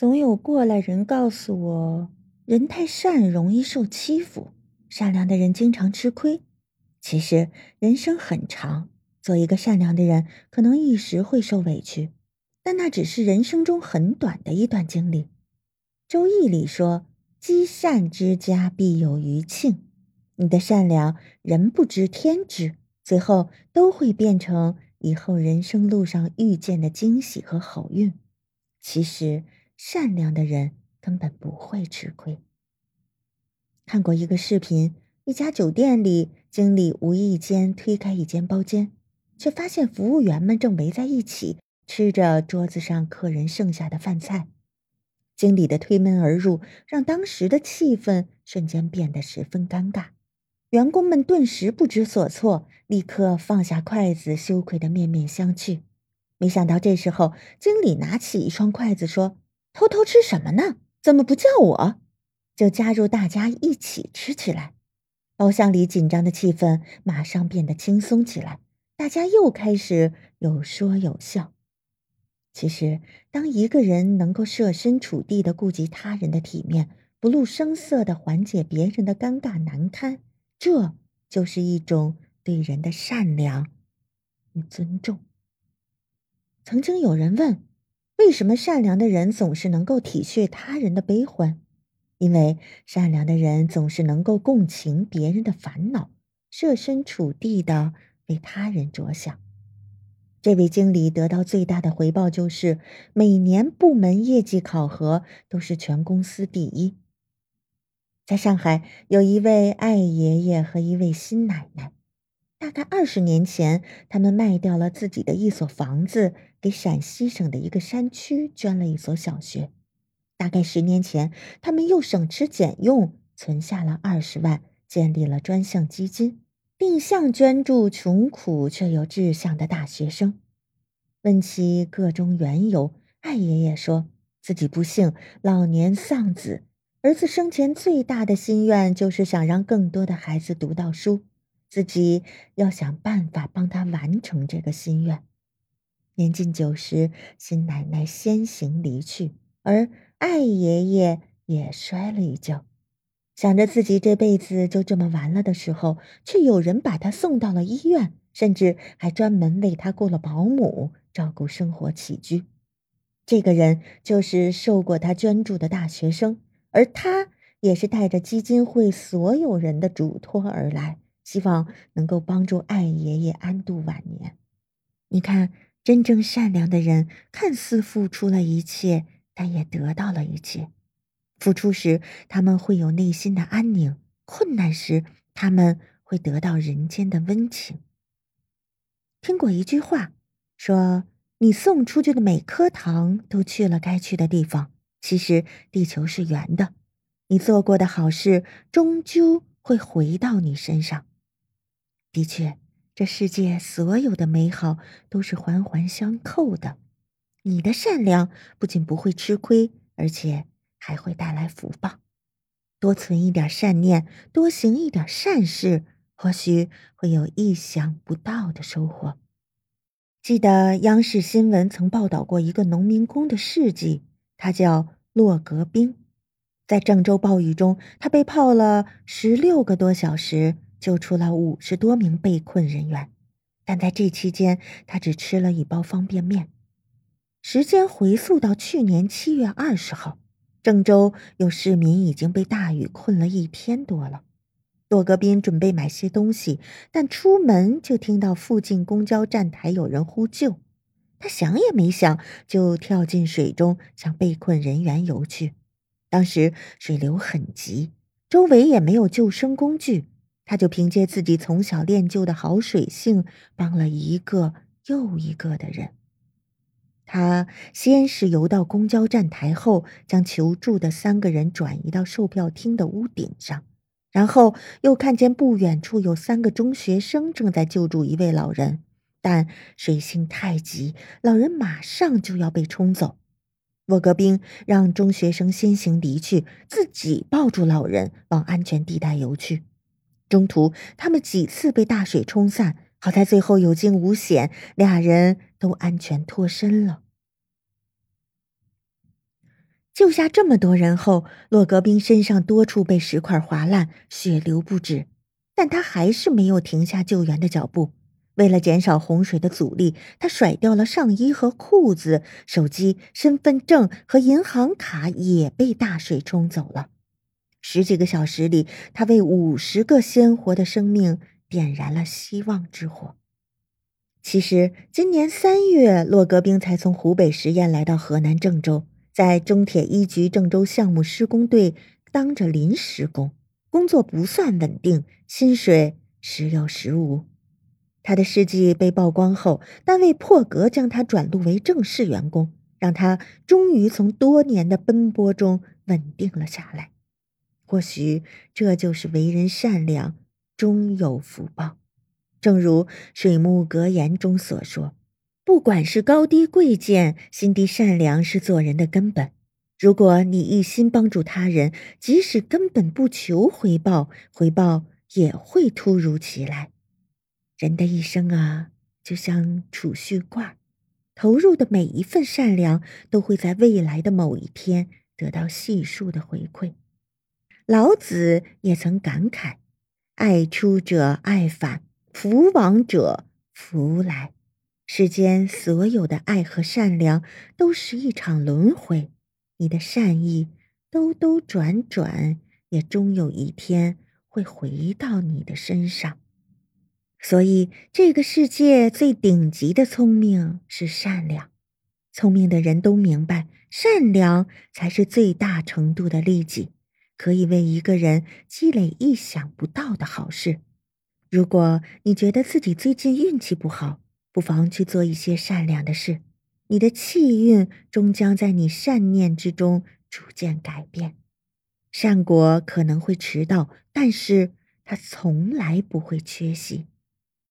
总有过来人告诉我，人太善容易受欺负，善良的人经常吃亏。其实人生很长，做一个善良的人，可能一时会受委屈，但那只是人生中很短的一段经历。《周易》里说：“积善之家，必有余庆。”你的善良，人不知天知，最后都会变成以后人生路上遇见的惊喜和好运。其实。善良的人根本不会吃亏。看过一个视频，一家酒店里，经理无意间推开一间包间，却发现服务员们正围在一起吃着桌子上客人剩下的饭菜。经理的推门而入，让当时的气氛瞬间变得十分尴尬。员工们顿时不知所措，立刻放下筷子，羞愧的面面相觑。没想到这时候，经理拿起一双筷子说。偷偷吃什么呢？怎么不叫我？就加入大家一起吃起来。包厢里紧张的气氛马上变得轻松起来，大家又开始有说有笑。其实，当一个人能够设身处地的顾及他人的体面，不露声色的缓解别人的尴尬难堪，这就是一种对人的善良与尊重。曾经有人问。为什么善良的人总是能够体恤他人的悲欢？因为善良的人总是能够共情别人的烦恼，设身处地的为他人着想。这位经理得到最大的回报就是每年部门业绩考核都是全公司第一。在上海，有一位艾爷爷和一位新奶奶。大概二十年前，他们卖掉了自己的一所房子，给陕西省的一个山区捐了一所小学。大概十年前，他们又省吃俭用，存下了二十万，建立了专项基金，定向捐助穷苦却有志向的大学生。问其个中缘由，艾爷爷说自己不幸老年丧子，儿子生前最大的心愿就是想让更多的孩子读到书。自己要想办法帮他完成这个心愿。年近九十，新奶奶先行离去，而艾爷爷也摔了一跤。想着自己这辈子就这么完了的时候，却有人把他送到了医院，甚至还专门为他雇了保姆照顾生活起居。这个人就是受过他捐助的大学生，而他也是带着基金会所有人的嘱托而来。希望能够帮助艾爷爷安度晚年。你看，真正善良的人，看似付出了一切，但也得到了一切。付出时，他们会有内心的安宁；困难时，他们会得到人间的温情。听过一句话，说：“你送出去的每颗糖都去了该去的地方。”其实，地球是圆的，你做过的好事，终究会回到你身上。的确，这世界所有的美好都是环环相扣的。你的善良不仅不会吃亏，而且还会带来福报。多存一点善念，多行一点善事，或许会有意想不到的收获。记得央视新闻曾报道过一个农民工的事迹，他叫洛格兵。在郑州暴雨中，他被泡了十六个多小时。救出了五十多名被困人员，但在这期间，他只吃了一包方便面。时间回溯到去年七月二十号，郑州有市民已经被大雨困了一天多了。骆格斌准备买些东西，但出门就听到附近公交站台有人呼救，他想也没想就跳进水中向被困人员游去。当时水流很急，周围也没有救生工具。他就凭借自己从小练就的好水性，帮了一个又一个的人。他先是游到公交站台后，将求助的三个人转移到售票厅的屋顶上，然后又看见不远处有三个中学生正在救助一位老人，但水性太急，老人马上就要被冲走。沃格兵让中学生先行离去，自己抱住老人往安全地带游去。中途，他们几次被大水冲散，好在最后有惊无险，俩人都安全脱身了。救下这么多人后，洛格宾身上多处被石块划烂，血流不止，但他还是没有停下救援的脚步。为了减少洪水的阻力，他甩掉了上衣和裤子，手机、身份证和银行卡也被大水冲走了。十几个小时里，他为五十个鲜活的生命点燃了希望之火。其实，今年三月，洛格兵才从湖北十堰来到河南郑州，在中铁一局郑州项目施工队当着临时工，工作不算稳定，薪水时有时无。他的事迹被曝光后，单位破格将他转录为正式员工，让他终于从多年的奔波中稳定了下来。或许这就是为人善良，终有福报。正如水木格言中所说：“不管是高低贵贱，心地善良是做人的根本。如果你一心帮助他人，即使根本不求回报，回报也会突如其来。”人的一生啊，就像储蓄罐，投入的每一份善良，都会在未来的某一天得到细数的回馈。老子也曾感慨：“爱出者爱返，福往者福来。”世间所有的爱和善良，都是一场轮回。你的善意兜兜转转，也终有一天会回到你的身上。所以，这个世界最顶级的聪明是善良。聪明的人都明白，善良才是最大程度的利己，可以为一个人积累意想不到的好事。如果你觉得自己最近运气不好，不妨去做一些善良的事，你的气运终将在你善念之中逐渐改变。善果可能会迟到，但是它从来不会缺席。